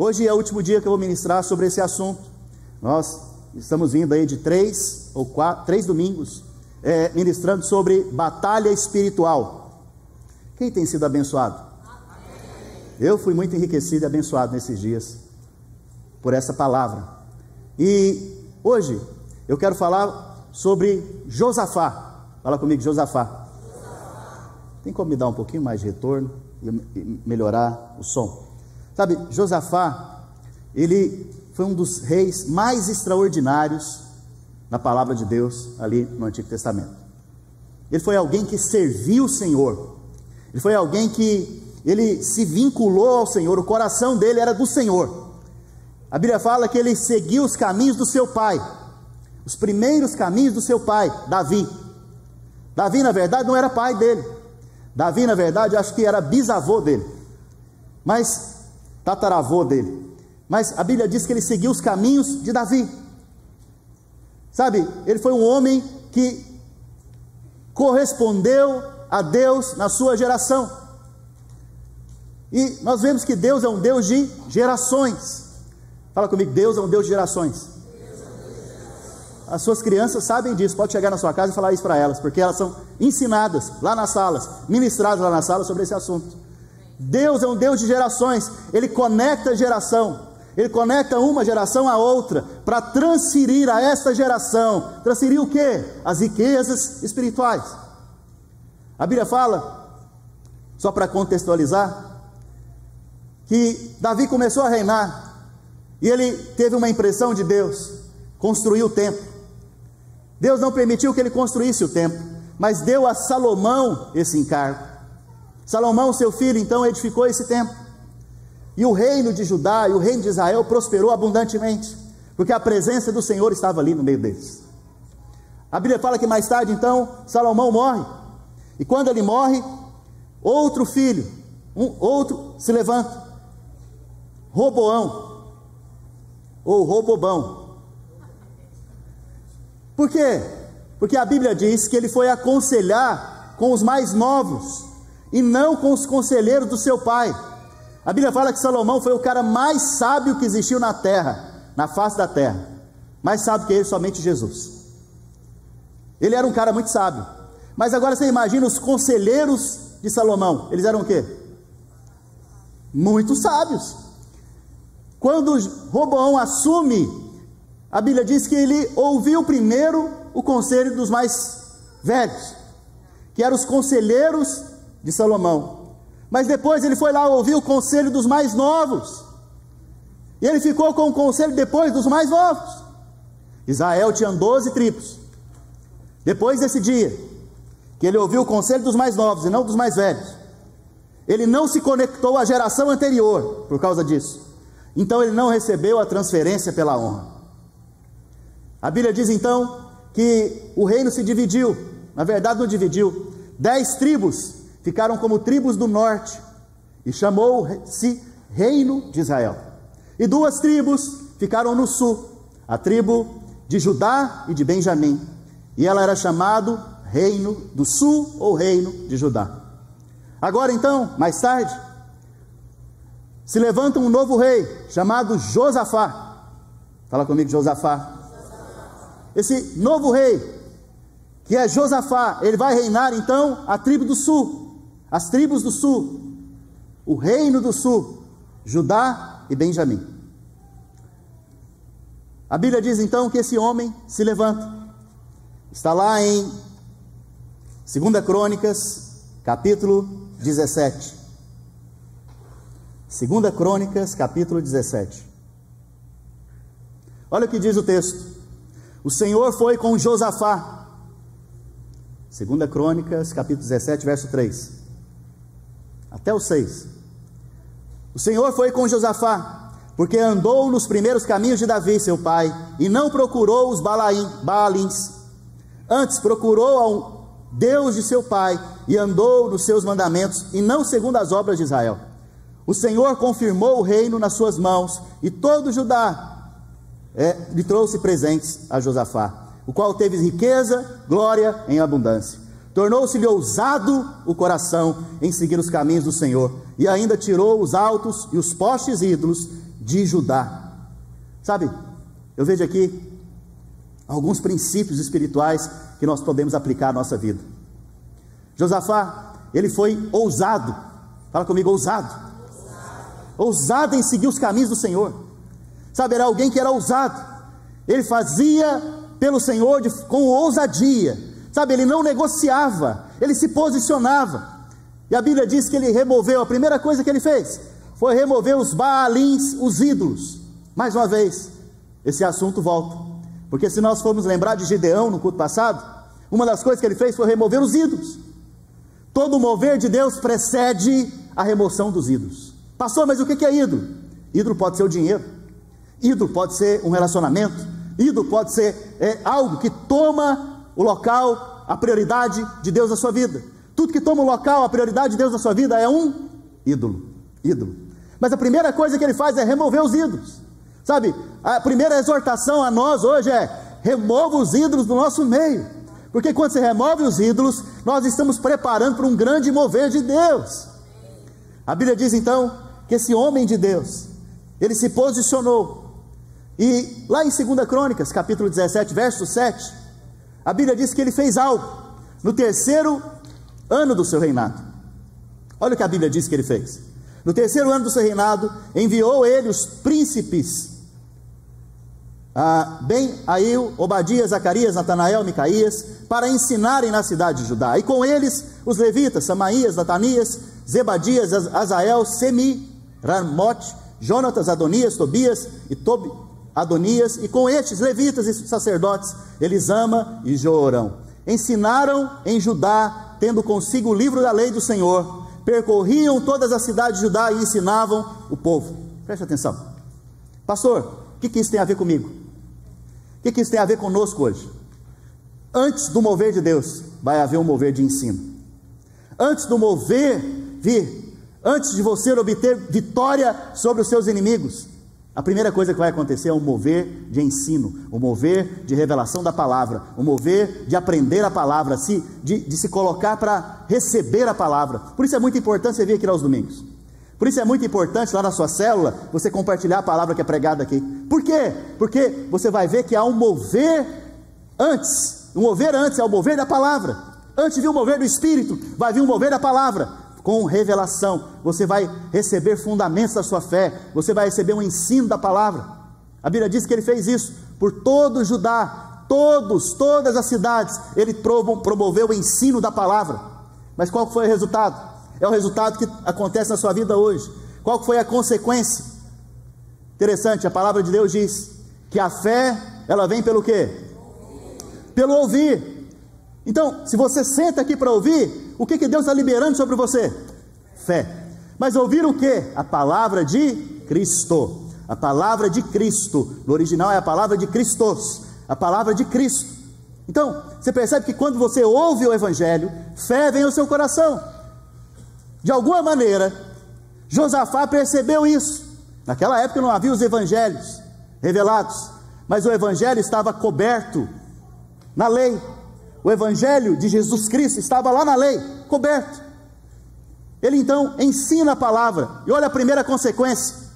Hoje é o último dia que eu vou ministrar sobre esse assunto. Nós estamos vindo aí de três ou quatro, três domingos, é, ministrando sobre batalha espiritual. Quem tem sido abençoado? Eu fui muito enriquecido e abençoado nesses dias por essa palavra. E hoje eu quero falar sobre Josafá. Fala comigo, Josafá. Tem como me dar um pouquinho mais de retorno e melhorar o som? Sabe, Josafá, ele foi um dos reis mais extraordinários na palavra de Deus ali no Antigo Testamento. Ele foi alguém que serviu o Senhor. Ele foi alguém que ele se vinculou ao Senhor, o coração dele era do Senhor. A Bíblia fala que ele seguiu os caminhos do seu pai, os primeiros caminhos do seu pai, Davi. Davi, na verdade, não era pai dele. Davi, na verdade, acho que era bisavô dele. Mas tataravô dele. Mas a Bíblia diz que ele seguiu os caminhos de Davi. Sabe, ele foi um homem que correspondeu a Deus na sua geração. E nós vemos que Deus é um Deus de gerações. Fala comigo, Deus é um Deus de gerações. As suas crianças sabem disso, pode chegar na sua casa e falar isso para elas, porque elas são ensinadas lá nas salas, ministradas lá na sala sobre esse assunto. Deus é um Deus de gerações, Ele conecta geração, Ele conecta uma geração a outra, para transferir a esta geração, transferir o que? As riquezas espirituais. A Bíblia fala, só para contextualizar, que Davi começou a reinar, e ele teve uma impressão de Deus, construiu o templo. Deus não permitiu que ele construísse o templo, mas deu a Salomão esse encargo. Salomão, seu filho, então edificou esse templo. E o reino de Judá e o reino de Israel prosperou abundantemente, porque a presença do Senhor estava ali no meio deles. A Bíblia fala que mais tarde, então, Salomão morre. E quando ele morre, outro filho, um outro se levanta. Roboão ou Robobão. Por quê? Porque a Bíblia diz que ele foi aconselhar com os mais novos e não com os conselheiros do seu pai. A Bíblia fala que Salomão foi o cara mais sábio que existiu na terra, na face da terra. Mais sábio que ele, somente Jesus. Ele era um cara muito sábio. Mas agora você imagina os conselheiros de Salomão. Eles eram o quê? Muito sábios. Quando Roboão assume, a Bíblia diz que ele ouviu primeiro o conselho dos mais velhos, que eram os conselheiros de Salomão. Mas depois ele foi lá ouvir o conselho dos mais novos. E ele ficou com o conselho depois dos mais novos. Israel tinha 12 tribos. Depois desse dia, que ele ouviu o conselho dos mais novos e não dos mais velhos, ele não se conectou à geração anterior por causa disso. Então ele não recebeu a transferência pela honra. A Bíblia diz então que o reino se dividiu. Na verdade, não dividiu. Dez tribos ficaram como tribos do norte, e chamou-se Reino de Israel. E duas tribos ficaram no sul, a tribo de Judá e de Benjamim, e ela era chamado Reino do Sul ou Reino de Judá. Agora então, mais tarde, se levanta um novo rei chamado Josafá. Fala comigo, Josafá. Esse novo rei, que é Josafá, ele vai reinar então a tribo do sul as tribos do sul, o reino do sul, Judá e Benjamim. A Bíblia diz então que esse homem se levanta. Está lá em 2 Crônicas, capítulo 17. 2 Crônicas, capítulo 17. Olha o que diz o texto. O Senhor foi com Josafá. 2 Crônicas, capítulo 17, verso 3 até o 6. O Senhor foi com Josafá, porque andou nos primeiros caminhos de Davi, seu pai, e não procurou os Baalins. Antes procurou ao Deus de seu pai e andou nos seus mandamentos, e não segundo as obras de Israel. O Senhor confirmou o reino nas suas mãos, e todo Judá é, lhe trouxe presentes a Josafá, o qual teve riqueza, glória em abundância. Tornou-se-lhe ousado o coração em seguir os caminhos do Senhor, e ainda tirou os altos e os postes ídolos de Judá. Sabe, eu vejo aqui alguns princípios espirituais que nós podemos aplicar à nossa vida. Josafá, ele foi ousado, fala comigo, ousado. Ousado em seguir os caminhos do Senhor. Sabe, era alguém que era ousado, ele fazia pelo Senhor de, com ousadia, sabe, ele não negociava, ele se posicionava. E a Bíblia diz que ele removeu, a primeira coisa que ele fez foi remover os baalins, os ídolos. Mais uma vez, esse assunto volta. Porque se nós formos lembrar de Gideão no culto passado, uma das coisas que ele fez foi remover os ídolos. Todo mover de Deus precede a remoção dos ídolos. Pastor, mas o que é ídolo? Ídolo pode ser o dinheiro, ídolo pode ser um relacionamento, ídolo pode ser é, algo que toma o local, a prioridade de Deus na sua vida. Tudo que toma o local, a prioridade de Deus na sua vida é um ídolo. Ídolo. Mas a primeira coisa que ele faz é remover os ídolos. Sabe, a primeira exortação a nós hoje é: remova os ídolos do nosso meio. Porque quando você remove os ídolos, nós estamos preparando para um grande mover de Deus. A Bíblia diz então que esse homem de Deus, ele se posicionou. E lá em 2 Crônicas, capítulo 17, verso 7, a Bíblia diz que ele fez algo no terceiro ano do seu reinado. Olha o que a Bíblia diz que ele fez. No terceiro ano do seu reinado, enviou ele os príncipes, ah, Ben, Ail, Obadias, Zacarias, Natanael, Micaías, para ensinarem na cidade de Judá. E com eles os levitas, Samaías, Natanias, Zebadias, Azael, Semi, Ramote, Jonatas, Adonias, Tobias e Tobi, Adonias, e com estes levitas e sacerdotes, Elisama e Jorão. Ensinaram em Judá tendo consigo o livro da lei do Senhor, percorriam todas as cidades de Judá e ensinavam o povo. Preste atenção. Pastor, o que, que isso tem a ver comigo? O que, que isso tem a ver conosco hoje? Antes do mover de Deus, vai haver um mover de ensino. Antes do mover vir, antes de você obter vitória sobre os seus inimigos, a primeira coisa que vai acontecer é um mover de ensino, um mover de revelação da palavra, um mover de aprender a palavra, de, de se colocar para receber a palavra. Por isso é muito importante você vir aqui aos domingos. Por isso é muito importante lá na sua célula você compartilhar a palavra que é pregada aqui. Por quê? Porque você vai ver que há um mover antes. Um mover antes é o mover da palavra. Antes de um mover do Espírito, vai vir um mover da palavra com revelação, você vai receber fundamentos da sua fé, você vai receber um ensino da palavra. A Bíblia diz que ele fez isso por todo Judá, todos, todas as cidades, ele promoveu o ensino da palavra. Mas qual foi o resultado? É o resultado que acontece na sua vida hoje. Qual foi a consequência? Interessante, a palavra de Deus diz que a fé, ela vem pelo quê? Pelo ouvir. Então, se você senta aqui para ouvir, o que, que Deus está liberando sobre você? Fé. Mas ouvir o que? A palavra de Cristo. A palavra de Cristo. No original é a palavra de Cristos. A palavra de Cristo. Então, você percebe que quando você ouve o Evangelho, fé vem ao seu coração. De alguma maneira, Josafá percebeu isso. Naquela época não havia os evangelhos revelados, mas o evangelho estava coberto na lei. O evangelho de Jesus Cristo estava lá na lei, coberto. Ele então ensina a palavra, e olha a primeira consequência.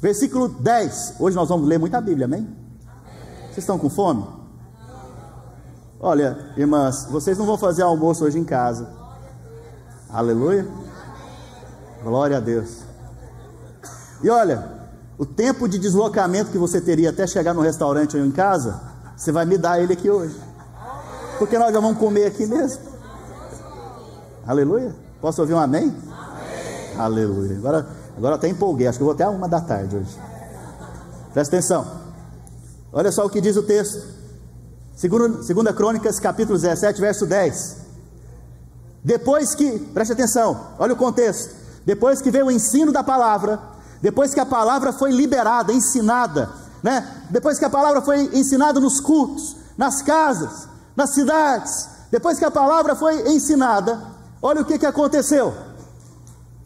Versículo 10. Hoje nós vamos ler muita Bíblia, amém? Vocês estão com fome? Olha, irmãs, vocês não vão fazer almoço hoje em casa. Aleluia. Glória a Deus. E olha, o tempo de deslocamento que você teria até chegar no restaurante ou em casa, você vai me dar ele aqui hoje. Porque nós já vamos comer aqui mesmo. Aleluia. Posso ouvir um amém? amém. Aleluia. Agora, agora até empolguei. Acho que eu vou até uma da tarde hoje. Presta atenção. Olha só o que diz o texto. Segundo, segunda Crônicas, capítulo 17, verso 10. Depois que, preste atenção, olha o contexto. Depois que veio o ensino da palavra, depois que a palavra foi liberada, ensinada, né? Depois que a palavra foi ensinada nos cultos, nas casas, nas cidades, depois que a palavra foi ensinada, olha o que, que aconteceu.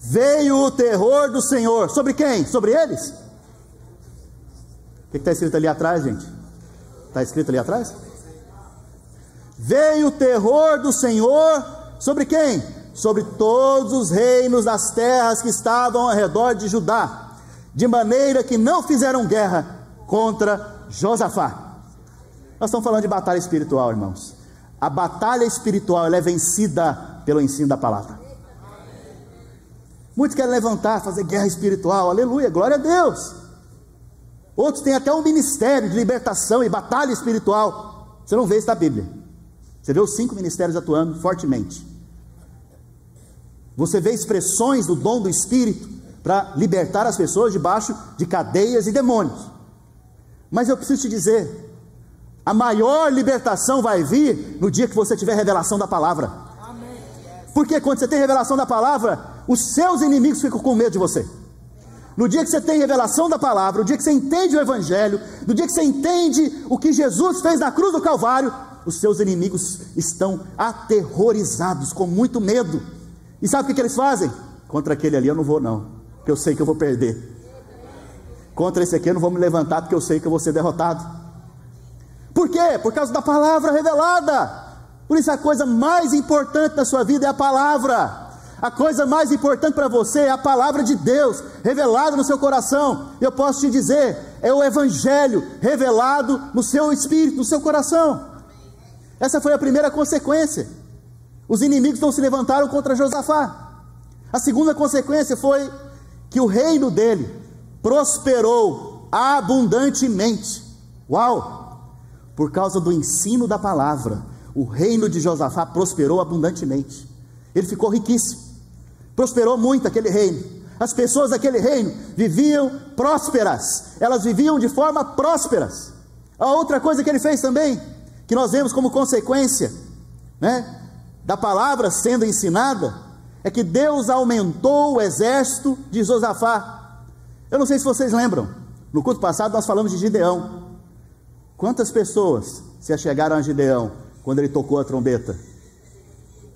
Veio o terror do Senhor. Sobre quem? Sobre eles? O que está escrito ali atrás, gente? Está escrito ali atrás? Veio o terror do Senhor sobre quem? Sobre todos os reinos das terras que estavam ao redor de Judá de maneira que não fizeram guerra contra Josafá. Nós estamos falando de batalha espiritual, irmãos. A batalha espiritual é vencida pelo ensino da palavra. Muitos querem levantar, fazer guerra espiritual, aleluia, glória a Deus. Outros têm até um ministério de libertação e batalha espiritual. Você não vê isso na Bíblia. Você vê os cinco ministérios atuando fortemente. Você vê expressões do dom do Espírito para libertar as pessoas debaixo de cadeias e demônios. Mas eu preciso te dizer, a maior libertação vai vir no dia que você tiver revelação da palavra. Porque quando você tem revelação da palavra, os seus inimigos ficam com medo de você. No dia que você tem revelação da palavra, no dia que você entende o Evangelho, no dia que você entende o que Jesus fez na cruz do Calvário, os seus inimigos estão aterrorizados, com muito medo. E sabe o que, que eles fazem? Contra aquele ali eu não vou, não, porque eu sei que eu vou perder. Contra esse aqui eu não vou me levantar, porque eu sei que eu vou ser derrotado. Por quê? Por causa da palavra revelada. Por isso a coisa mais importante da sua vida é a palavra. A coisa mais importante para você é a palavra de Deus revelada no seu coração. Eu posso te dizer, é o evangelho revelado no seu espírito, no seu coração. Essa foi a primeira consequência. Os inimigos não se levantaram contra Josafá. A segunda consequência foi que o reino dele prosperou abundantemente. Uau! Por causa do ensino da palavra, o reino de Josafá prosperou abundantemente. Ele ficou riquíssimo. Prosperou muito aquele reino. As pessoas daquele reino viviam prósperas, elas viviam de forma prósperas. A outra coisa que ele fez também, que nós vemos como consequência, né, da palavra sendo ensinada, é que Deus aumentou o exército de Josafá. Eu não sei se vocês lembram, no culto passado nós falamos de Gideão. Quantas pessoas se achegaram a Gideão quando ele tocou a trombeta?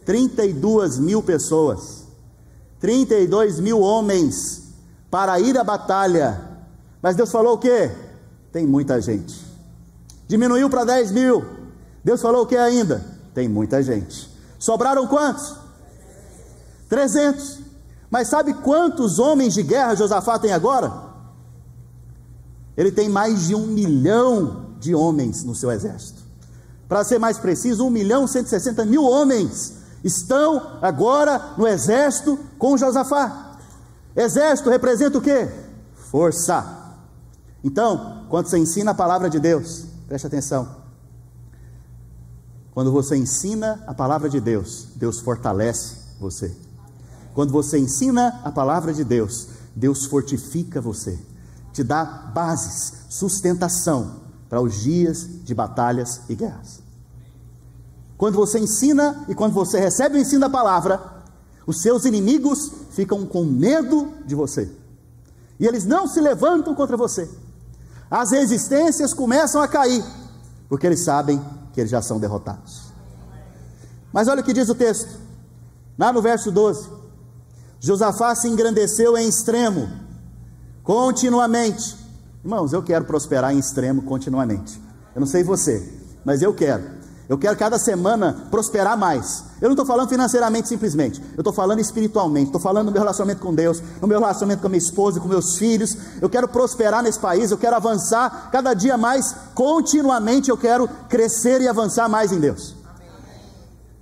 32 mil pessoas. 32 mil homens para ir à batalha. Mas Deus falou o que? Tem muita gente. Diminuiu para 10 mil. Deus falou o que ainda? Tem muita gente. Sobraram quantos? 300. Mas sabe quantos homens de guerra Josafá tem agora? Ele tem mais de um milhão de homens no seu exército. Para ser mais preciso, 1 milhão 160 mil homens estão agora no exército com Josafá. Exército representa o que? Força. Então, quando você ensina a palavra de Deus, preste atenção. Quando você ensina a palavra de Deus, Deus fortalece você. Quando você ensina a palavra de Deus, Deus fortifica você, te dá bases, sustentação para os dias de batalhas e guerras. Quando você ensina e quando você recebe o ensino da palavra, os seus inimigos ficam com medo de você. E eles não se levantam contra você. As resistências começam a cair, porque eles sabem que eles já são derrotados. Mas olha o que diz o texto, lá no verso 12: Josafá se engrandeceu em extremo, continuamente. Irmãos, eu quero prosperar em extremo continuamente. Eu não sei você, mas eu quero. Eu quero cada semana prosperar mais. Eu não estou falando financeiramente simplesmente. Eu estou falando espiritualmente. Estou falando no meu relacionamento com Deus, no meu relacionamento com a minha esposa, com meus filhos. Eu quero prosperar nesse país. Eu quero avançar cada dia mais. Continuamente eu quero crescer e avançar mais em Deus.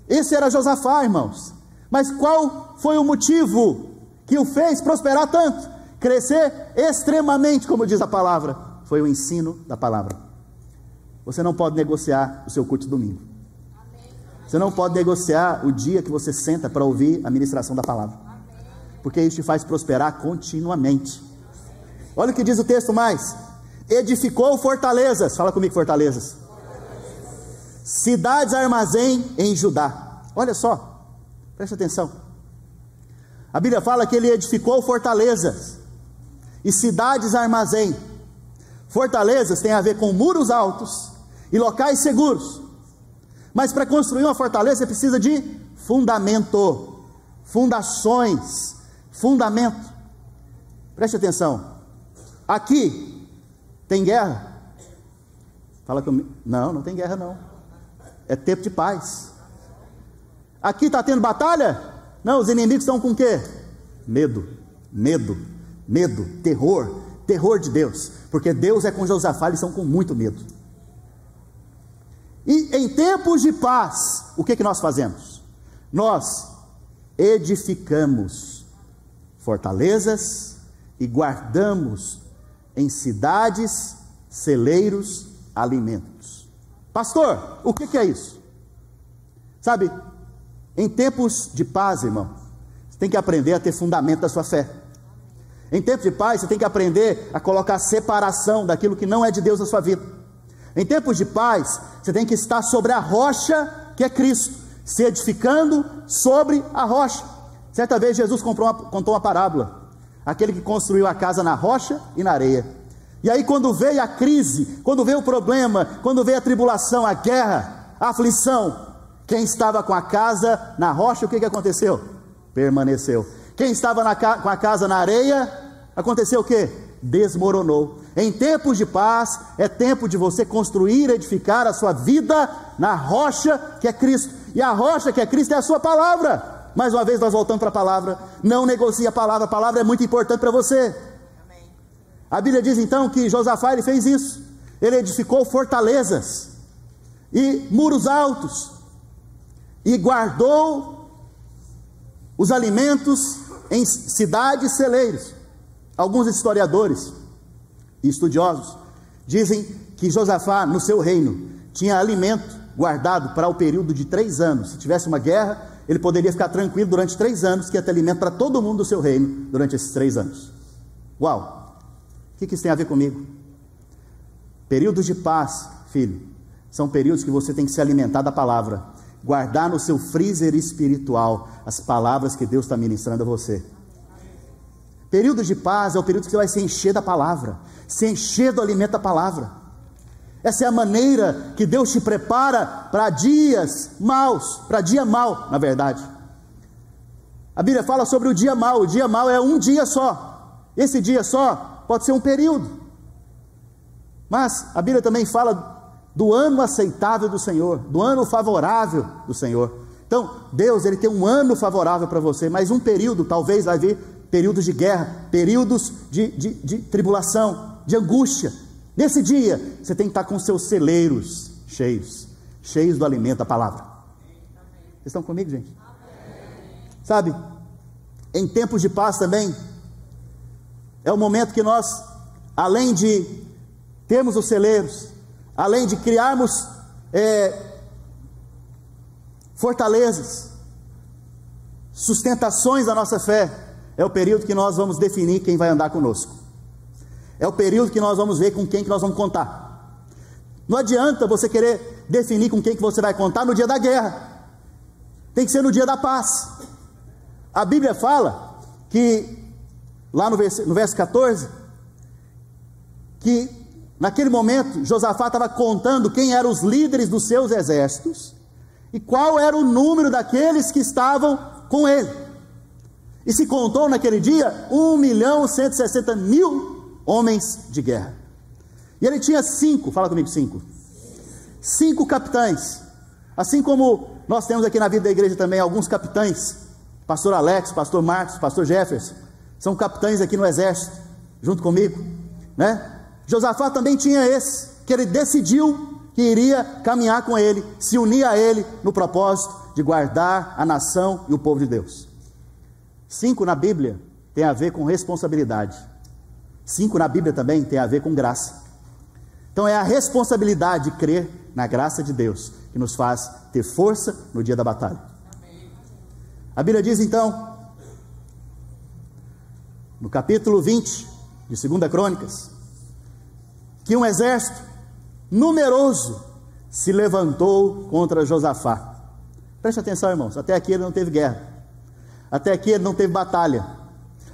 Esse era Josafá, irmãos. Mas qual foi o motivo que o fez prosperar tanto? Crescer extremamente, como diz a palavra. Foi o ensino da palavra. Você não pode negociar o seu culto domingo. Você não pode negociar o dia que você senta para ouvir a ministração da palavra. Porque isso te faz prosperar continuamente. Olha o que diz o texto mais: edificou fortalezas. Fala comigo, fortalezas. Cidades armazém em Judá. Olha só, preste atenção. A Bíblia fala que ele edificou fortalezas e cidades armazém. Fortalezas tem a ver com muros altos e locais seguros. Mas para construir uma fortaleza você precisa de fundamento, fundações, fundamento. Preste atenção. Aqui tem guerra. Fala comigo. Não, não tem guerra não. É tempo de paz. Aqui está tendo batalha? Não, os inimigos estão com o quê? Medo, medo, medo, terror, terror de Deus, porque Deus é com Josafá, eles são com muito medo. E em tempos de paz, o que, que nós fazemos? Nós edificamos fortalezas e guardamos em cidades, celeiros, alimentos. Pastor, o que, que é isso? Sabe, em tempos de paz, irmão, você tem que aprender a ter fundamento da sua fé. Em tempos de paz, você tem que aprender a colocar separação daquilo que não é de Deus na sua vida. Em tempos de paz, você tem que estar sobre a rocha que é Cristo, se edificando sobre a rocha. Certa vez Jesus uma, contou uma parábola: aquele que construiu a casa na rocha e na areia. E aí, quando veio a crise, quando veio o problema, quando veio a tribulação, a guerra, a aflição, quem estava com a casa na rocha, o que, que aconteceu? Permaneceu. Quem estava na, com a casa na areia, aconteceu o que? Desmoronou. Em tempos de paz, é tempo de você construir, edificar a sua vida na rocha que é Cristo. E a rocha que é Cristo é a sua palavra. Mais uma vez nós voltamos para a palavra. Não negocie a palavra, a palavra é muito importante para você. A Bíblia diz então que Josafá ele fez isso. Ele edificou fortalezas e muros altos e guardou os alimentos em cidades celeiros. Alguns historiadores e estudiosos dizem que Josafá, no seu reino, tinha alimento guardado para o período de três anos. Se tivesse uma guerra, ele poderia ficar tranquilo durante três anos, que ia ter alimento para todo mundo do seu reino durante esses três anos. Uau! O que isso tem a ver comigo? Períodos de paz, filho, são períodos que você tem que se alimentar da palavra, guardar no seu freezer espiritual as palavras que Deus está ministrando a você. Período de paz é o período que você vai se encher da palavra, se encher do alimento da palavra. Essa é a maneira que Deus te prepara para dias maus, para dia mau, na verdade. A Bíblia fala sobre o dia mau, o dia mau é um dia só. Esse dia só pode ser um período. Mas a Bíblia também fala do ano aceitável do Senhor, do ano favorável do Senhor. Então, Deus, ele tem um ano favorável para você, mas um período, talvez vai vir períodos de guerra, períodos de, de, de tribulação, de angústia. Nesse dia, você tem que estar com seus celeiros cheios, cheios do alimento da palavra. Vocês estão comigo, gente? Sabe, em tempos de paz também, é o momento que nós, além de termos os celeiros, além de criarmos é, fortalezas, sustentações da nossa fé, é o período que nós vamos definir quem vai andar conosco. É o período que nós vamos ver com quem que nós vamos contar. Não adianta você querer definir com quem que você vai contar no dia da guerra. Tem que ser no dia da paz. A Bíblia fala que, lá no verso, no verso 14, que naquele momento Josafá estava contando quem eram os líderes dos seus exércitos e qual era o número daqueles que estavam com ele. E se contou naquele dia 1 milhão 160 mil homens de guerra. E ele tinha cinco, fala comigo, cinco. Cinco capitães. Assim como nós temos aqui na vida da igreja também alguns capitães. Pastor Alex, pastor Marcos, pastor Jefferson. São capitães aqui no exército, junto comigo. Né? Josafá também tinha esse, que ele decidiu que iria caminhar com ele, se unir a ele no propósito de guardar a nação e o povo de Deus. Cinco na Bíblia tem a ver com responsabilidade. Cinco na Bíblia também tem a ver com graça. Então é a responsabilidade de crer na graça de Deus que nos faz ter força no dia da batalha. A Bíblia diz então, no capítulo 20 de 2 Crônicas, que um exército numeroso se levantou contra Josafá. Preste atenção, irmãos, até aqui ele não teve guerra. Até aqui ele não teve batalha.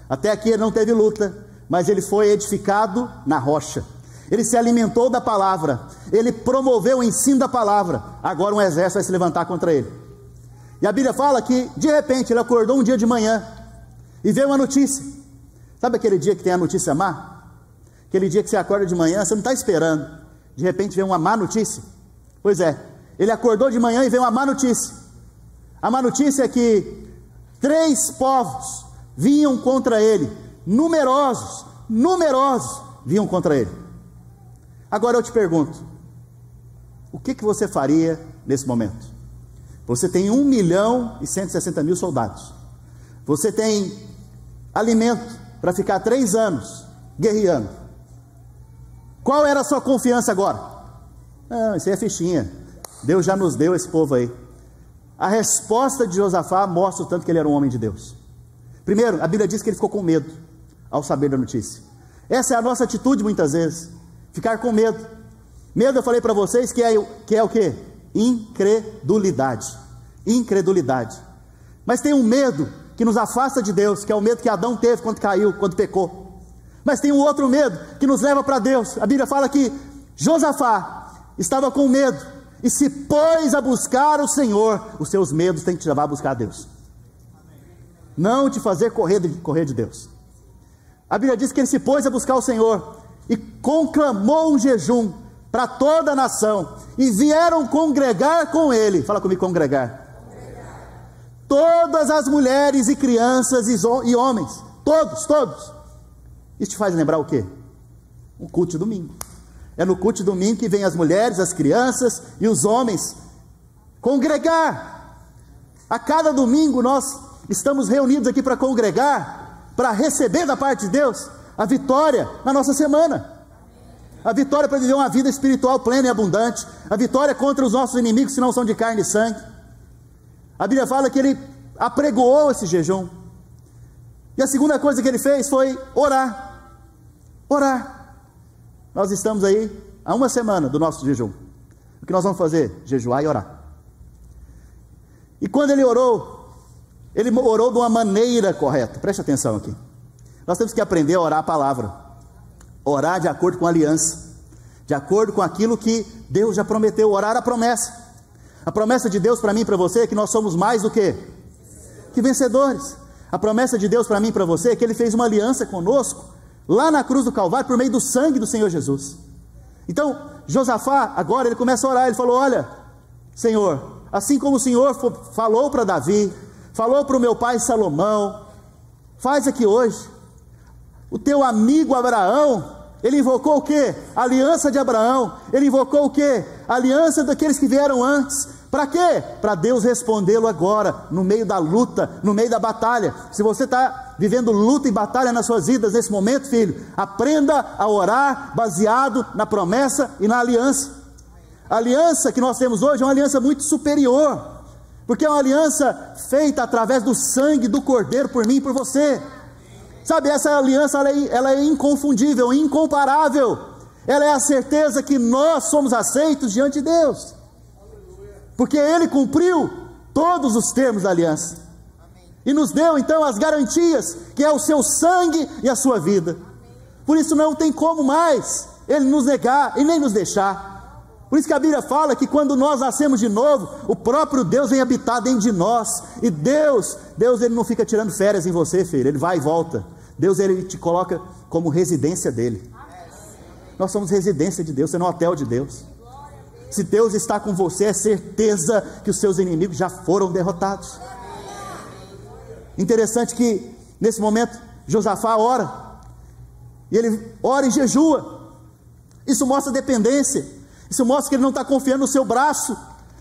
Até aqui ele não teve luta. Mas ele foi edificado na rocha. Ele se alimentou da palavra. Ele promoveu o ensino da palavra. Agora um exército vai se levantar contra ele. E a Bíblia fala que, de repente, ele acordou um dia de manhã e veio uma notícia. Sabe aquele dia que tem a notícia má? Aquele dia que você acorda de manhã, você não está esperando. De repente vem uma má notícia. Pois é, ele acordou de manhã e veio uma má notícia. A má notícia é que Três povos vinham contra ele, numerosos, numerosos, vinham contra ele. Agora eu te pergunto: o que, que você faria nesse momento? Você tem 1 milhão e 160 mil soldados. Você tem alimento para ficar três anos guerreando. Qual era a sua confiança agora? Não, isso aí é fichinha. Deus já nos deu esse povo aí. A resposta de Josafá mostra o tanto que ele era um homem de Deus. Primeiro, a Bíblia diz que ele ficou com medo ao saber da notícia. Essa é a nossa atitude muitas vezes, ficar com medo. Medo, eu falei para vocês que é, que é o que? Incredulidade. Incredulidade. Mas tem um medo que nos afasta de Deus, que é o medo que Adão teve quando caiu, quando pecou. Mas tem um outro medo que nos leva para Deus. A Bíblia fala que Josafá estava com medo e se pôs a buscar o Senhor. Os seus medos têm que te levar a buscar a Deus. Não te fazer correr de, correr de Deus. A Bíblia diz que ele se pôs a buscar o Senhor e conclamou um jejum para toda a nação e vieram congregar com ele. Fala comigo, congregar todas as mulheres e crianças e homens, todos, todos. Isso te faz lembrar o quê? O culto de domingo. É no culto de domingo que vem as mulheres, as crianças e os homens congregar. A cada domingo nós estamos reunidos aqui para congregar, para receber da parte de Deus a vitória na nossa semana. A vitória para viver uma vida espiritual plena e abundante. A vitória contra os nossos inimigos que não são de carne e sangue. A Bíblia fala que ele apregoou esse jejum. E a segunda coisa que ele fez foi orar. Orar. Nós estamos aí há uma semana do nosso jejum. O que nós vamos fazer? Jejuar e orar. E quando ele orou, ele orou de uma maneira correta. Preste atenção aqui. Nós temos que aprender a orar a palavra. Orar de acordo com a aliança. De acordo com aquilo que Deus já prometeu. Orar a promessa. A promessa de Deus para mim e para você é que nós somos mais do que que vencedores. A promessa de Deus para mim e para você é que ele fez uma aliança conosco lá na cruz do Calvário por meio do sangue do Senhor Jesus. Então, Josafá, agora ele começa a orar, ele falou: "Olha, Senhor, assim como o Senhor falou para Davi, falou para o meu pai Salomão, faz aqui hoje. O teu amigo Abraão, ele invocou o que? aliança de Abraão. Ele invocou o que? aliança daqueles que vieram antes. Para quê? Para Deus respondê-lo agora, no meio da luta, no meio da batalha. Se você está vivendo luta e batalha nas suas vidas nesse momento, filho, aprenda a orar baseado na promessa e na aliança. A aliança que nós temos hoje é uma aliança muito superior, porque é uma aliança feita através do sangue do Cordeiro por mim e por você. Sabe, essa aliança ela é, ela é inconfundível, incomparável. Ela é a certeza que nós somos aceitos diante de Deus porque ele cumpriu todos os termos da aliança. E nos deu então as garantias, que é o seu sangue e a sua vida. Por isso não tem como mais ele nos negar e nem nos deixar. Por isso que a Bíblia fala que quando nós nascemos de novo, o próprio Deus vem habitar dentro de nós. E Deus, Deus ele não fica tirando férias em você, filho, ele vai e volta. Deus ele te coloca como residência dele. Nós somos residência de Deus, você não é hotel de Deus. Se Deus está com você, é certeza que os seus inimigos já foram derrotados. Interessante que nesse momento Josafá ora, e ele ora e jejua. Isso mostra dependência, isso mostra que ele não está confiando no seu braço,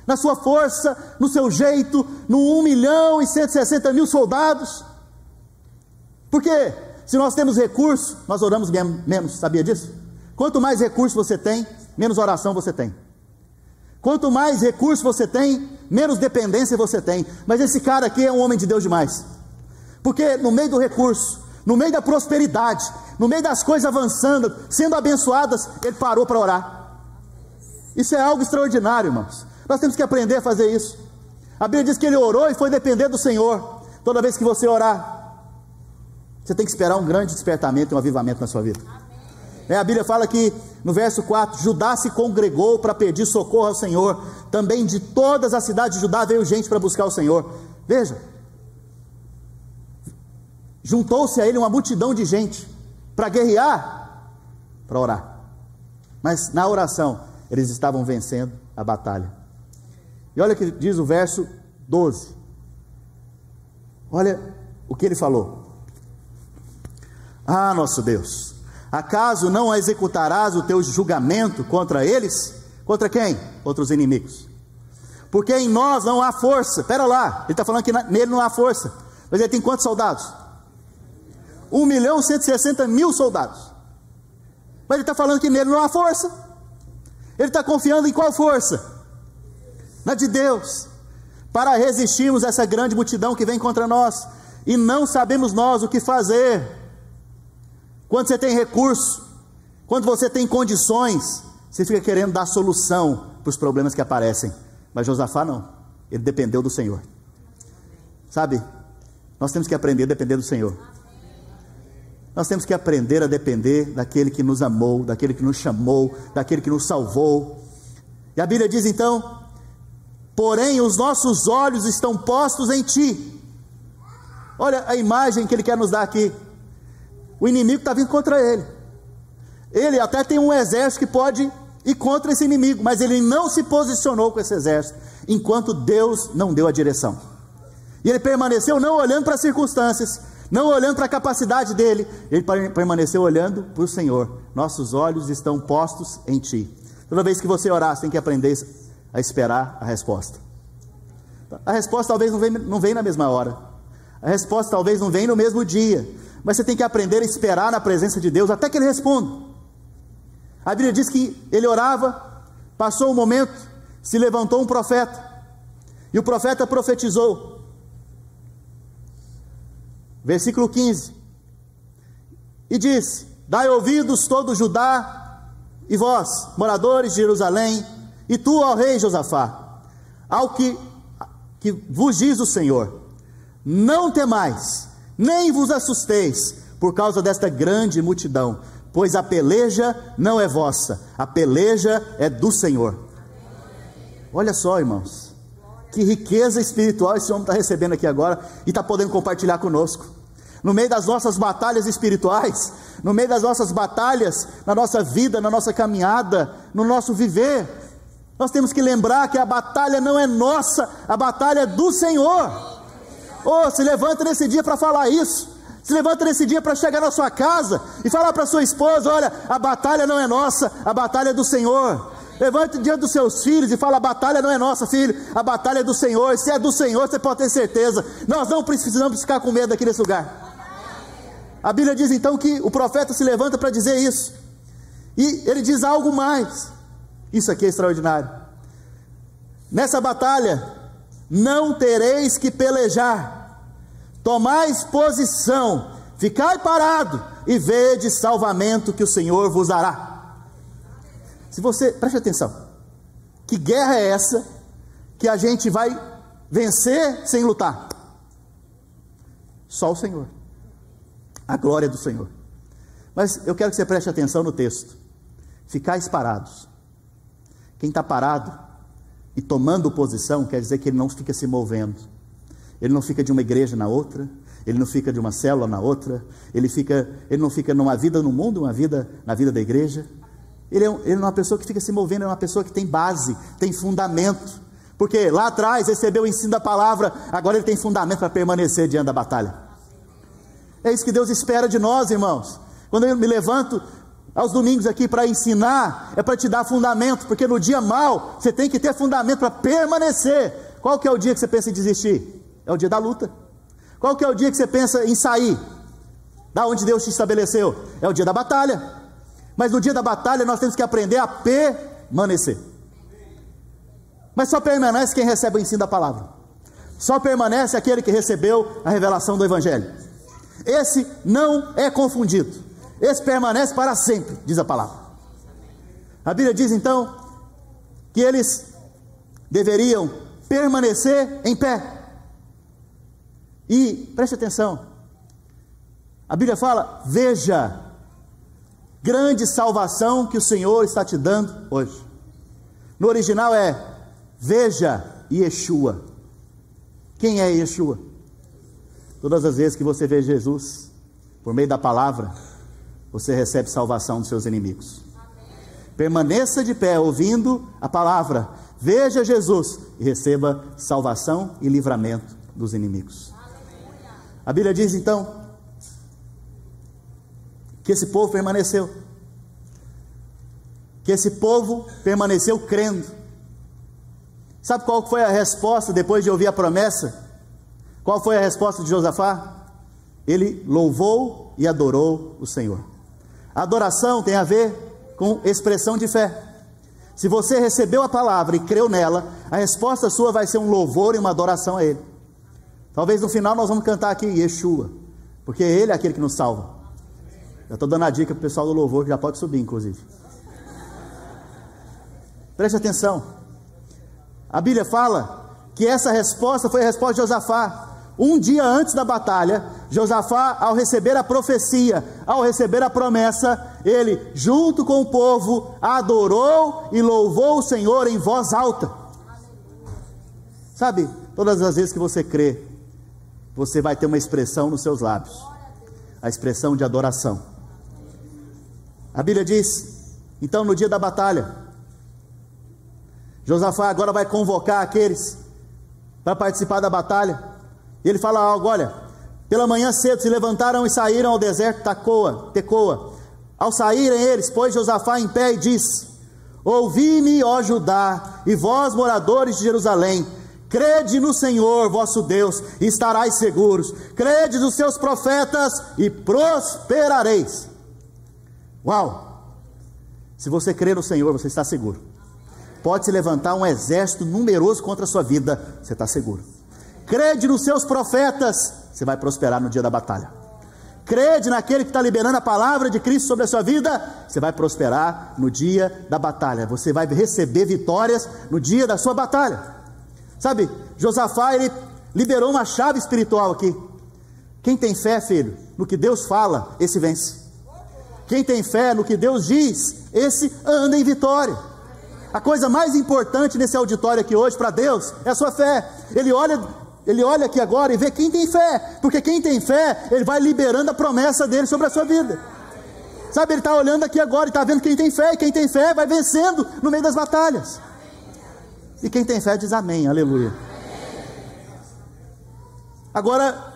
na sua força, no seu jeito, no 1 milhão e 160 mil soldados. Porque se nós temos recurso, nós oramos menos, sabia disso? Quanto mais recurso você tem, menos oração você tem. Quanto mais recursos você tem, menos dependência você tem. Mas esse cara aqui é um homem de Deus demais. Porque no meio do recurso, no meio da prosperidade, no meio das coisas avançando, sendo abençoadas, ele parou para orar. Isso é algo extraordinário, irmãos. Nós temos que aprender a fazer isso. A Bíblia diz que ele orou e foi depender do Senhor. Toda vez que você orar, você tem que esperar um grande despertamento e um avivamento na sua vida. É, a Bíblia fala que no verso 4: Judá se congregou para pedir socorro ao Senhor. Também de todas as cidades de Judá veio gente para buscar o Senhor. Veja, juntou-se a ele uma multidão de gente para guerrear, para orar. Mas na oração, eles estavam vencendo a batalha. E olha o que diz o verso 12. Olha o que ele falou. Ah, nosso Deus Acaso não executarás o teu julgamento contra eles? Contra quem? Contra os inimigos. Porque em nós não há força. Espera lá, ele está falando que nele não há força. Mas ele tem quantos soldados? 1 milhão 160 mil soldados. Mas ele está falando que nele não há força. Ele está confiando em qual força? Na de Deus. Para resistirmos a essa grande multidão que vem contra nós. E não sabemos nós o que fazer. Quando você tem recurso, quando você tem condições, você fica querendo dar solução para os problemas que aparecem. Mas Josafá não. Ele dependeu do Senhor. Sabe? Nós temos que aprender a depender do Senhor. Nós temos que aprender a depender daquele que nos amou, daquele que nos chamou, daquele que nos salvou. E a Bíblia diz então: porém os nossos olhos estão postos em Ti. Olha a imagem que Ele quer nos dar aqui. O inimigo está vindo contra ele. Ele até tem um exército que pode ir contra esse inimigo, mas ele não se posicionou com esse exército, enquanto Deus não deu a direção. E ele permaneceu não olhando para as circunstâncias, não olhando para a capacidade dele, ele permaneceu olhando para o Senhor. Nossos olhos estão postos em Ti. Toda vez que você orar, você tem que aprender a esperar a resposta. A resposta talvez não venha, não venha na mesma hora. A resposta talvez não venha no mesmo dia. Mas você tem que aprender a esperar na presença de Deus até que Ele responda. A Bíblia diz que ele orava, passou um momento, se levantou um profeta, e o profeta profetizou. Versículo 15: E disse: Dai ouvidos todo Judá e vós, moradores de Jerusalém, e tu, ó rei Josafá, ao que, que vos diz o Senhor: Não temais, nem vos assusteis por causa desta grande multidão, pois a peleja não é vossa, a peleja é do Senhor. Olha só, irmãos, que riqueza espiritual esse homem está recebendo aqui agora e está podendo compartilhar conosco. No meio das nossas batalhas espirituais, no meio das nossas batalhas, na nossa vida, na nossa caminhada, no nosso viver, nós temos que lembrar que a batalha não é nossa, a batalha é do Senhor. Oh, se levanta nesse dia para falar isso. Se levanta nesse dia para chegar na sua casa e falar para sua esposa: olha, a batalha não é nossa, a batalha é do Senhor. Levante diante dos seus filhos e fala: a batalha não é nossa, filho, a batalha é do Senhor. Se é do Senhor, você pode ter certeza. Nós não precisamos ficar com medo aqui nesse lugar. A Bíblia diz então que o profeta se levanta para dizer isso. E ele diz algo mais. Isso aqui é extraordinário. Nessa batalha, não tereis que pelejar, tomais posição, ficai parado e vede salvamento que o Senhor vos dará. Se você, preste atenção, que guerra é essa que a gente vai vencer sem lutar? Só o Senhor a glória do Senhor. Mas eu quero que você preste atenção no texto. Ficais parados. Quem está parado e tomando posição quer dizer que ele não fica se movendo. Ele não fica de uma igreja na outra, ele não fica de uma célula na outra, ele, fica, ele não fica numa vida no mundo, uma vida na vida da igreja. Ele é, ele é uma pessoa que fica se movendo, é uma pessoa que tem base, tem fundamento. Porque lá atrás recebeu o ensino da palavra, agora ele tem fundamento para permanecer diante da batalha. É isso que Deus espera de nós, irmãos. Quando eu me levanto aos domingos aqui para ensinar, é para te dar fundamento, porque no dia mal você tem que ter fundamento para permanecer. Qual que é o dia que você pensa em desistir? É o dia da luta. Qual que é o dia que você pensa em sair? Da onde Deus te estabeleceu? É o dia da batalha. Mas no dia da batalha nós temos que aprender a permanecer. Mas só permanece quem recebe o ensino da palavra. Só permanece aquele que recebeu a revelação do Evangelho. Esse não é confundido. Esse permanece para sempre, diz a palavra. A Bíblia diz então que eles deveriam permanecer em pé. E preste atenção. A Bíblia fala: "Veja grande salvação que o Senhor está te dando hoje". No original é: "Veja Yeshua". Quem é Yeshua? Todas as vezes que você vê Jesus, por meio da palavra, você recebe salvação dos seus inimigos. Permaneça de pé ouvindo a palavra, veja Jesus e receba salvação e livramento dos inimigos. A Bíblia diz então que esse povo permaneceu. Que esse povo permaneceu crendo. Sabe qual foi a resposta depois de ouvir a promessa? Qual foi a resposta de Josafá? Ele louvou e adorou o Senhor. Adoração tem a ver com expressão de fé. Se você recebeu a palavra e creu nela, a resposta sua vai ser um louvor e uma adoração a Ele. Talvez no final nós vamos cantar aqui Yeshua, porque Ele é aquele que nos salva. Eu estou dando a dica para o pessoal do louvor que já pode subir, inclusive. Preste atenção. A Bíblia fala que essa resposta foi a resposta de Josafá. Um dia antes da batalha, Josafá, ao receber a profecia, ao receber a promessa, ele, junto com o povo, adorou e louvou o Senhor em voz alta. Sabe, todas as vezes que você crê, você vai ter uma expressão nos seus lábios a expressão de adoração. A Bíblia diz, então, no dia da batalha, Josafá agora vai convocar aqueles para participar da batalha. E ele fala algo: olha, pela manhã cedo se levantaram e saíram ao deserto Tacoa, Tecoa. Ao saírem eles, pôs Josafá em pé e disse: Ouvi-me, ó Judá, e vós, moradores de Jerusalém, crede no Senhor vosso Deus e estarais seguros, crede nos seus profetas e prosperareis. Uau! Se você crê no Senhor, você está seguro. Pode se levantar um exército numeroso contra a sua vida, você está seguro. Crede nos seus profetas, você vai prosperar no dia da batalha. Crede naquele que está liberando a palavra de Cristo sobre a sua vida, você vai prosperar no dia da batalha. Você vai receber vitórias no dia da sua batalha. Sabe, Josafá, ele liberou uma chave espiritual aqui. Quem tem fé, filho, no que Deus fala, esse vence. Quem tem fé no que Deus diz, esse anda em vitória. A coisa mais importante nesse auditório aqui hoje para Deus é a sua fé. Ele olha ele olha aqui agora e vê quem tem fé, porque quem tem fé, ele vai liberando a promessa dele sobre a sua vida. Sabe, ele está olhando aqui agora e está vendo quem tem fé, e quem tem fé vai vencendo no meio das batalhas. E quem tem fé diz amém, aleluia. Agora,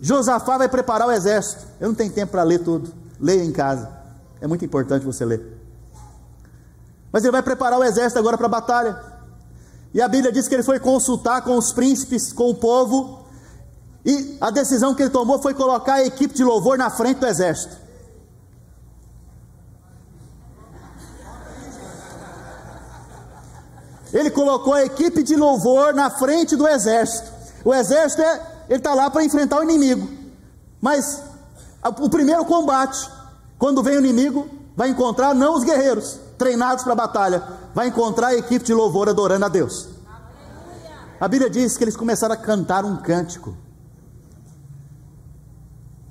Josafá vai preparar o exército. Eu não tenho tempo para ler tudo, leia em casa, é muito importante você ler. Mas ele vai preparar o exército agora para a batalha. E a Bíblia diz que ele foi consultar com os príncipes, com o povo, e a decisão que ele tomou foi colocar a equipe de louvor na frente do exército. Ele colocou a equipe de louvor na frente do exército. O exército é, ele está lá para enfrentar o inimigo. Mas o primeiro combate, quando vem o inimigo, vai encontrar não os guerreiros treinados para a batalha, vai encontrar a equipe de louvor adorando a Deus. A Bíblia diz que eles começaram a cantar um cântico.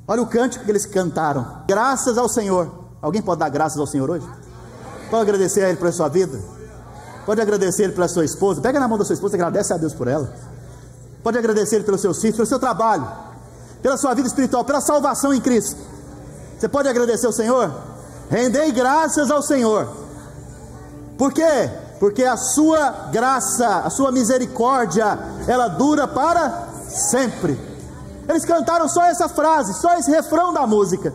Olha o cântico que eles cantaram. Graças ao Senhor. Alguém pode dar graças ao Senhor hoje? Pode agradecer a Ele pela sua vida? Pode agradecer a Ele pela sua esposa? Pega na mão da sua esposa e agradece a Deus por ela. Pode agradecer Ele pelos seus filhos, pelo seu trabalho, pela sua vida espiritual, pela salvação em Cristo. Você pode agradecer ao Senhor? Rendei graças ao Senhor por quê? Porque a sua graça, a sua misericórdia, ela dura para sempre. Eles cantaram só essa frase, só esse refrão da música.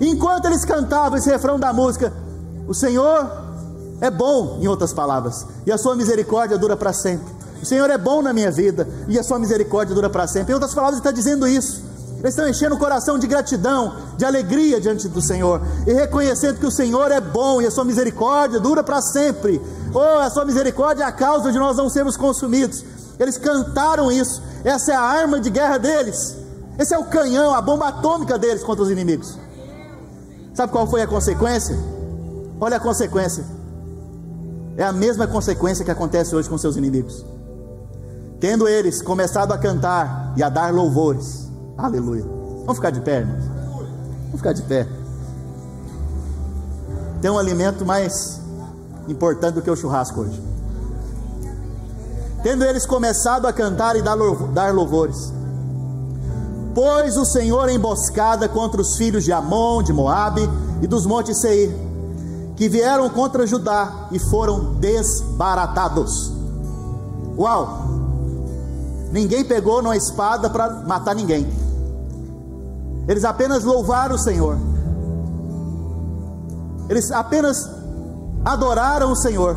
Enquanto eles cantavam esse refrão da música, o Senhor é bom, em outras palavras, e a sua misericórdia dura para sempre. O Senhor é bom na minha vida e a sua misericórdia dura para sempre. Em outras palavras, ele está dizendo isso. Eles estão enchendo o coração de gratidão, de alegria diante do Senhor e reconhecendo que o Senhor é bom e a sua misericórdia dura para sempre. Oh, a sua misericórdia é a causa de nós não sermos consumidos. Eles cantaram isso. Essa é a arma de guerra deles. Esse é o canhão, a bomba atômica deles contra os inimigos. Sabe qual foi a consequência? Olha a consequência. É a mesma consequência que acontece hoje com seus inimigos. Tendo eles começado a cantar e a dar louvores, Aleluia. Vamos ficar de pé, irmãos? Vamos ficar de pé. Tem um alimento mais importante do que o churrasco hoje. Tendo eles começado a cantar e dar louvores, pôs o Senhor emboscada contra os filhos de Amon, de Moabe e dos montes Seir, que vieram contra Judá e foram desbaratados. Uau! Ninguém pegou numa espada para matar ninguém. Eles apenas louvaram o Senhor. eles apenas adoraram o Senhor,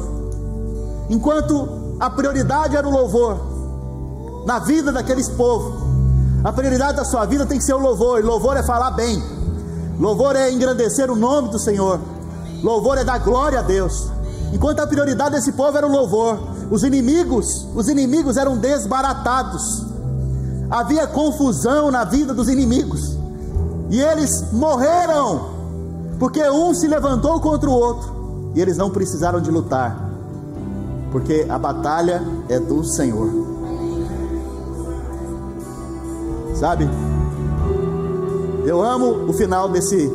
enquanto a prioridade era o louvor na vida daqueles povos. A prioridade da sua vida tem que ser o louvor, e louvor é falar bem, louvor é engrandecer o nome do Senhor, louvor é dar glória a Deus. Enquanto a prioridade desse povo era o louvor, os inimigos, os inimigos eram desbaratados. Havia confusão na vida dos inimigos. E eles morreram, porque um se levantou contra o outro, e eles não precisaram de lutar, porque a batalha é do Senhor. Sabe? Eu amo o final desse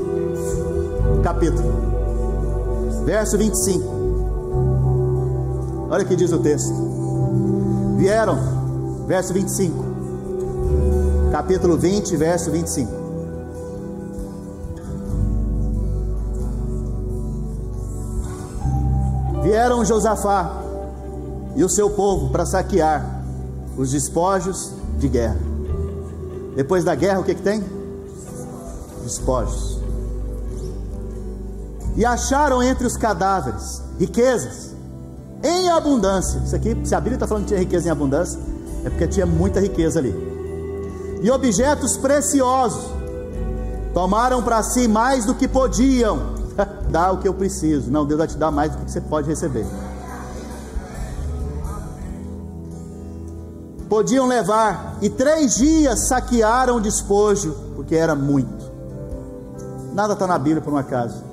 capítulo, verso 25. Olha o que diz o texto. Vieram, verso 25, capítulo 20, verso 25. Vieram Josafá e o seu povo para saquear os despojos de guerra. Depois da guerra, o que, que tem? Despojos. E acharam entre os cadáveres riquezas em abundância. Isso aqui, se a Bíblia está falando que tinha riqueza em abundância, é porque tinha muita riqueza ali. E objetos preciosos. Tomaram para si mais do que podiam dá o que eu preciso. Não, Deus vai te dar mais do que você pode receber. Podiam levar, e três dias saquearam o despojo, porque era muito. Nada está na Bíblia por um acaso.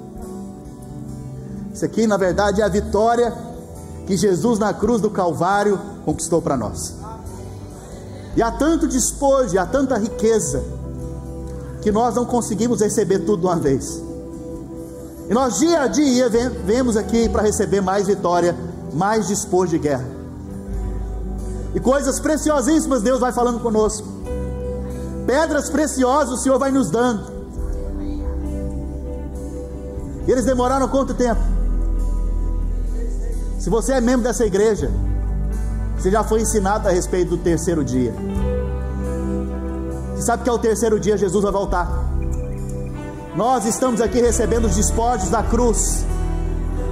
Isso aqui, na verdade, é a vitória que Jesus na cruz do Calvário conquistou para nós. E há tanto despojo, há tanta riqueza, que nós não conseguimos receber tudo de uma vez. E nós dia a dia vemos aqui para receber mais vitória, mais dispor de guerra. E coisas preciosíssimas Deus vai falando conosco. Pedras preciosas o Senhor vai nos dando. E eles demoraram quanto tempo? Se você é membro dessa igreja, você já foi ensinado a respeito do terceiro dia. Você sabe que ao terceiro dia Jesus vai voltar. Nós estamos aqui recebendo os despojos da cruz,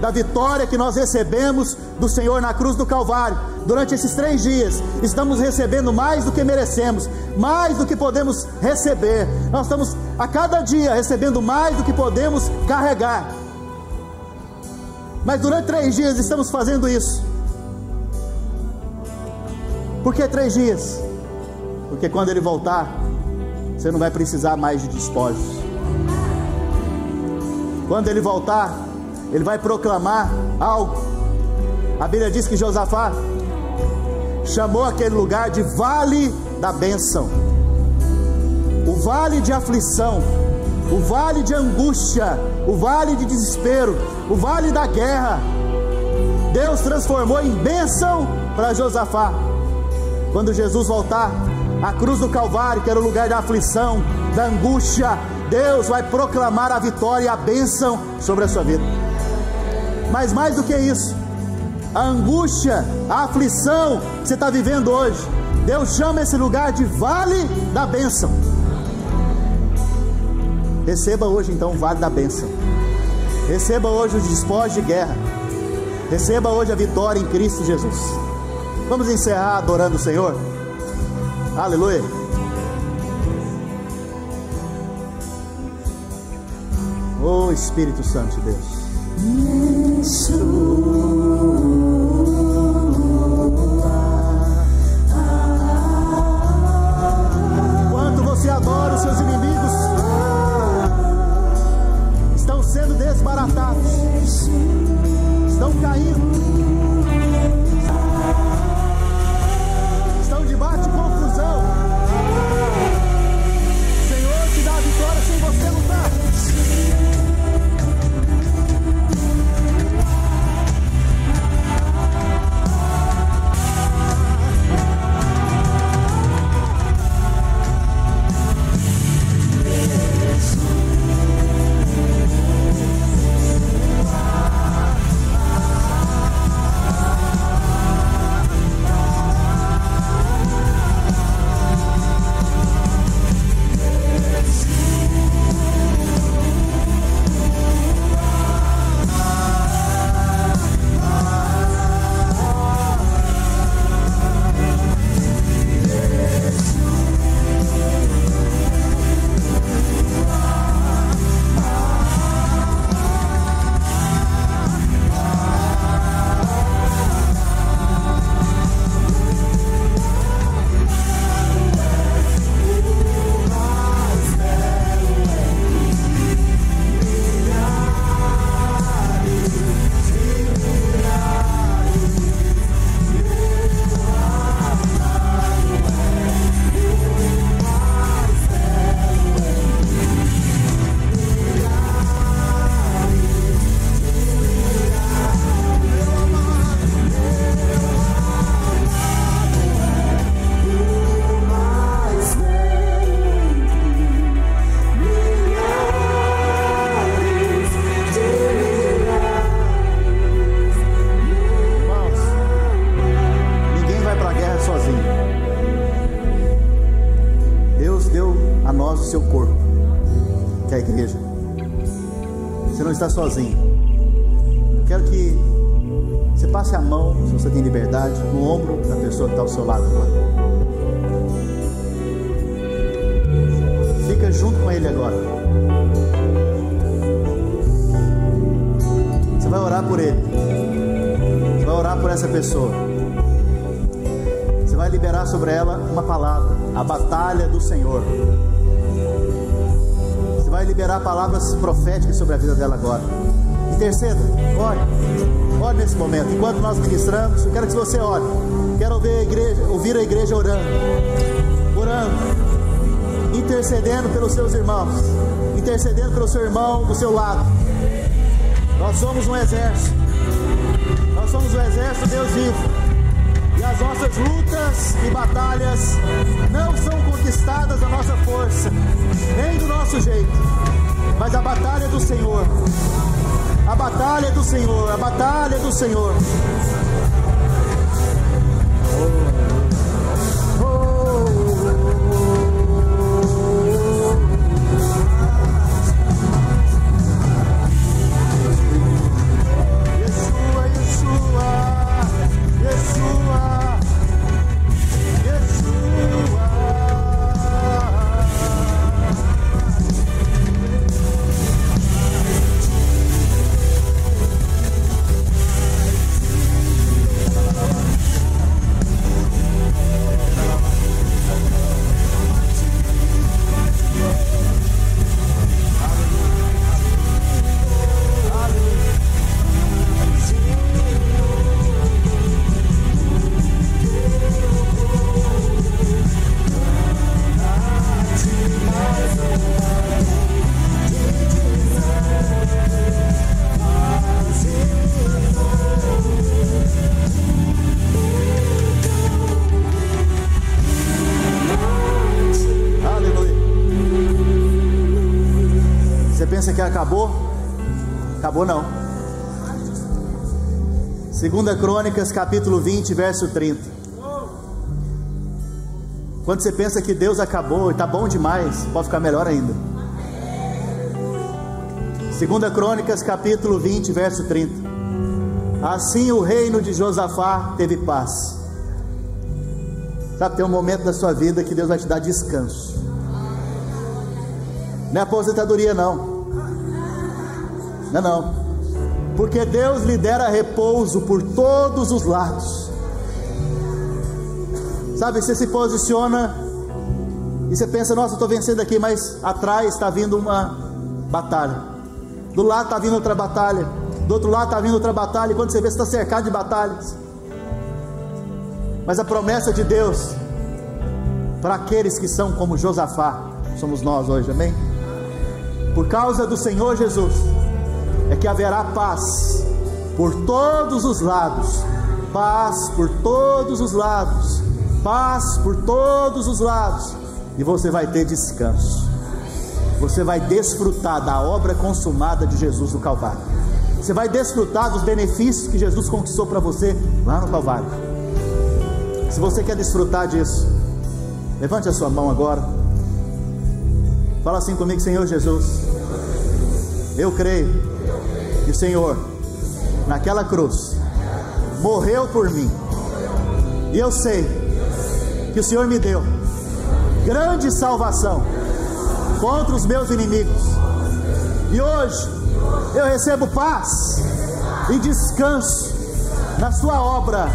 da vitória que nós recebemos do Senhor na cruz do Calvário. Durante esses três dias, estamos recebendo mais do que merecemos, mais do que podemos receber. Nós estamos a cada dia recebendo mais do que podemos carregar. Mas durante três dias estamos fazendo isso. Por que três dias? Porque quando ele voltar, você não vai precisar mais de despojos. Quando ele voltar, ele vai proclamar algo. A Bíblia diz que Josafá chamou aquele lugar de vale da bênção, o vale de aflição, o vale de angústia, o vale de desespero, o vale da guerra. Deus transformou em bênção para Josafá. Quando Jesus voltar, a cruz do Calvário, que era o lugar da aflição, da angústia, Deus vai proclamar a vitória e a bênção sobre a sua vida. Mas mais do que isso, a angústia, a aflição que você está vivendo hoje, Deus chama esse lugar de vale da bênção. Receba hoje então o vale da bênção. Receba hoje os despojos de guerra. Receba hoje a vitória em Cristo Jesus. Vamos encerrar adorando o Senhor. Aleluia. Espírito Santo de Deus. Enquanto você adora os seus inimigos, estão sendo desbaratados, estão caindo. Sozinho. Quero que você passe a mão, se você tem liberdade, no ombro da pessoa que está ao seu lado agora. Fica junto com ele agora. Você vai orar por ele. Você vai orar por essa pessoa. Você vai liberar sobre ela uma palavra, a batalha do Senhor. Vai liberar palavras proféticas sobre a vida dela agora. Interceda, ore, ore nesse momento. Enquanto nós ministramos, eu quero que você ore. Quero ouvir a igreja, ouvir a igreja orando, orando, intercedendo pelos seus irmãos, intercedendo pelo seu irmão do seu lado. Nós somos um exército, nós somos um exército de Deus vivo. E as nossas lutas e batalhas não são conquistadas da nossa força, nem do nosso jeito, mas a batalha do Senhor. A batalha do Senhor, a batalha do Senhor. Acabou? Acabou não. Segunda Crônicas, capítulo 20, verso 30. Quando você pensa que Deus acabou e está bom demais, pode ficar melhor ainda. Segunda Crônicas, capítulo 20, verso 30. Assim o reino de Josafá teve paz. Sabe, tem um momento da sua vida que Deus vai te dar descanso. Não é aposentadoria, não. Não, não. Porque Deus lhe dera repouso por todos os lados. Sabe, você se posiciona e você pensa, nossa, estou vencendo aqui, mas atrás está vindo uma batalha. Do lado está vindo outra batalha. Do outro lado está vindo outra batalha. E quando você vê, você está cercado de batalhas. Mas a promessa de Deus para aqueles que são como Josafá, somos nós hoje, amém? Por causa do Senhor Jesus é que haverá paz por todos os lados, paz por todos os lados, paz por todos os lados, e você vai ter descanso. Você vai desfrutar da obra consumada de Jesus no Calvário. Você vai desfrutar dos benefícios que Jesus conquistou para você lá no Calvário. Se você quer desfrutar disso, levante a sua mão agora. Fala assim comigo, Senhor Jesus. Eu creio que o Senhor, naquela cruz, morreu por mim. E eu sei que o Senhor me deu grande salvação contra os meus inimigos. E hoje eu recebo paz e descanso na Sua obra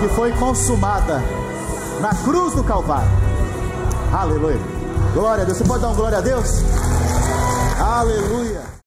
que foi consumada na cruz do Calvário. Aleluia. Glória a Deus. Você pode dar um glória a Deus? Aleluia.